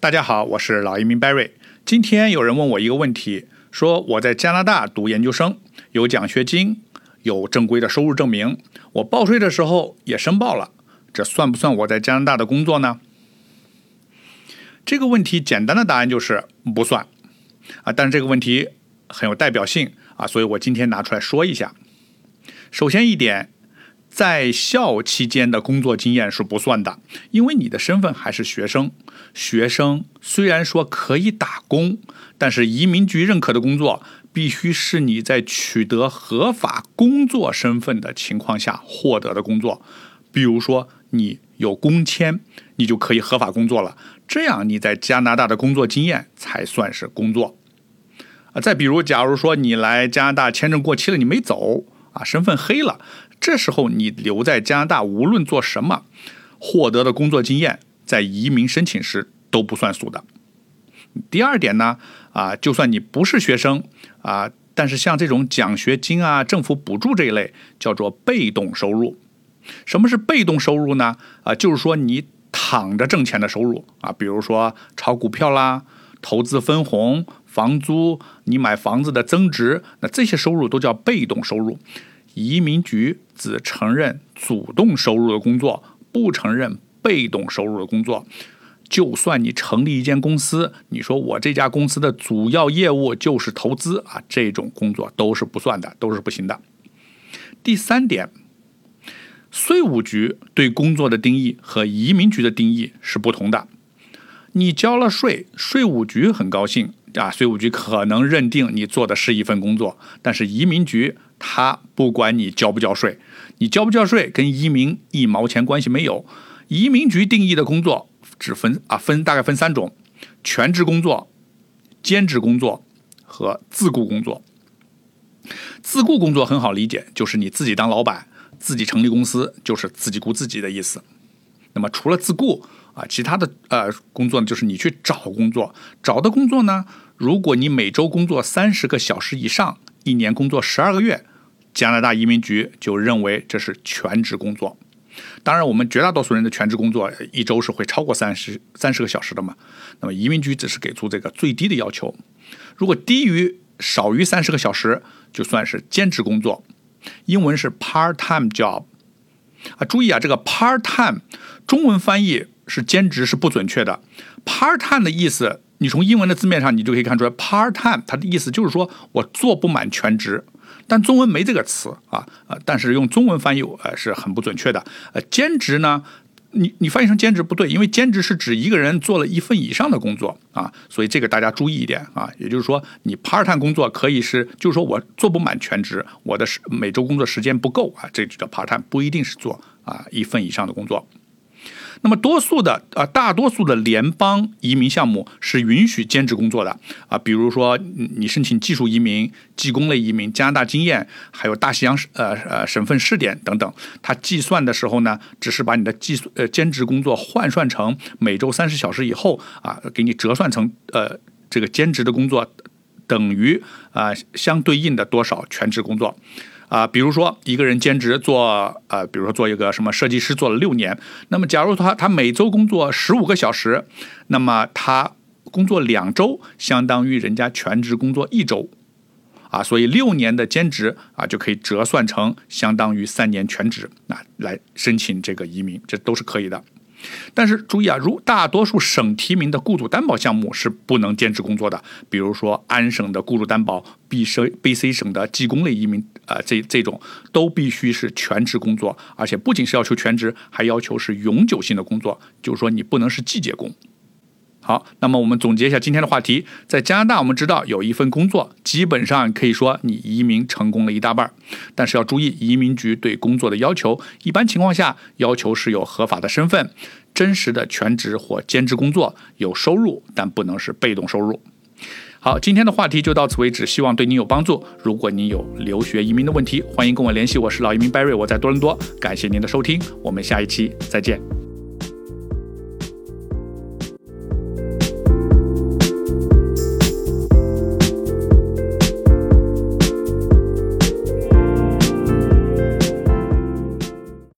大家好，我是老移民 Barry。今天有人问我一个问题，说我在加拿大读研究生，有奖学金，有正规的收入证明，我报税的时候也申报了，这算不算我在加拿大的工作呢？这个问题简单的答案就是不算啊，但是这个问题很有代表性啊，所以我今天拿出来说一下。首先一点。在校期间的工作经验是不算的，因为你的身份还是学生。学生虽然说可以打工，但是移民局认可的工作必须是你在取得合法工作身份的情况下获得的工作。比如说你有工签，你就可以合法工作了，这样你在加拿大的工作经验才算是工作。啊，再比如，假如说你来加拿大签证过期了，你没走啊，身份黑了。这时候你留在加拿大，无论做什么，获得的工作经验在移民申请时都不算数的。第二点呢，啊，就算你不是学生啊，但是像这种奖学金啊、政府补助这一类，叫做被动收入。什么是被动收入呢？啊，就是说你躺着挣钱的收入啊，比如说炒股票啦、投资分红、房租、你买房子的增值，那这些收入都叫被动收入。移民局只承认主动收入的工作，不承认被动收入的工作。就算你成立一间公司，你说我这家公司的主要业务就是投资啊，这种工作都是不算的，都是不行的。第三点，税务局对工作的定义和移民局的定义是不同的。你交了税，税务局很高兴啊，税务局可能认定你做的是一份工作，但是移民局。他不管你交不交税，你交不交税跟移民一毛钱关系没有。移民局定义的工作只分啊分大概分三种：全职工作、兼职工作和自雇工作。自雇工作很好理解，就是你自己当老板，自己成立公司，就是自己雇自己的意思。那么除了自雇啊，其他的呃工作呢，就是你去找工作，找的工作呢，如果你每周工作三十个小时以上。一年工作十二个月，加拿大移民局就认为这是全职工作。当然，我们绝大多数人的全职工作一周是会超过三十三十个小时的嘛。那么移民局只是给出这个最低的要求，如果低于少于三十个小时，就算是兼职工作。英文是 part-time job。啊，注意啊，这个 part-time 中文翻译是兼职是不准确的。part-time 的意思。你从英文的字面上，你就可以看出来，part time 它的意思就是说我做不满全职，但中文没这个词啊，呃，但是用中文翻译呃是很不准确的。呃，兼职呢，你你翻译成兼职不对，因为兼职是指一个人做了一份以上的工作啊，所以这个大家注意一点啊。也就是说，你 part time 工作可以是，就是说我做不满全职，我的是每周工作时间不够啊，这就叫 part time，不一定是做啊一份以上的工作。那么多数的啊，大多数的联邦移民项目是允许兼职工作的啊，比如说你申请技术移民、技工类移民、加拿大经验，还有大西洋呃呃省份试点等等，它计算的时候呢，只是把你的计呃兼职工作换算成每周三十小时以后啊，给你折算成呃这个兼职的工作等于啊相对应的多少全职工作。啊，比如说一个人兼职做，呃，比如说做一个什么设计师，做了六年，那么假如他他每周工作十五个小时，那么他工作两周，相当于人家全职工作一周，啊，所以六年的兼职啊就可以折算成相当于三年全职，那来申请这个移民，这都是可以的。但是注意啊，如大多数省提名的雇主担保项目是不能兼职工作的，比如说安省的雇主担保，B C B C 省的技工类移民，啊，这这种都必须是全职工作，而且不仅是要求全职，还要求是永久性的工作，就是说你不能是季节工。好，那么我们总结一下今天的话题。在加拿大，我们知道有一份工作，基本上可以说你移民成功了一大半。但是要注意，移民局对工作的要求，一般情况下要求是有合法的身份、真实的全职或兼职工作、有收入，但不能是被动收入。好，今天的话题就到此为止，希望对你有帮助。如果你有留学移民的问题，欢迎跟我联系。我是老移民 Barry，我在多伦多。感谢您的收听，我们下一期再见。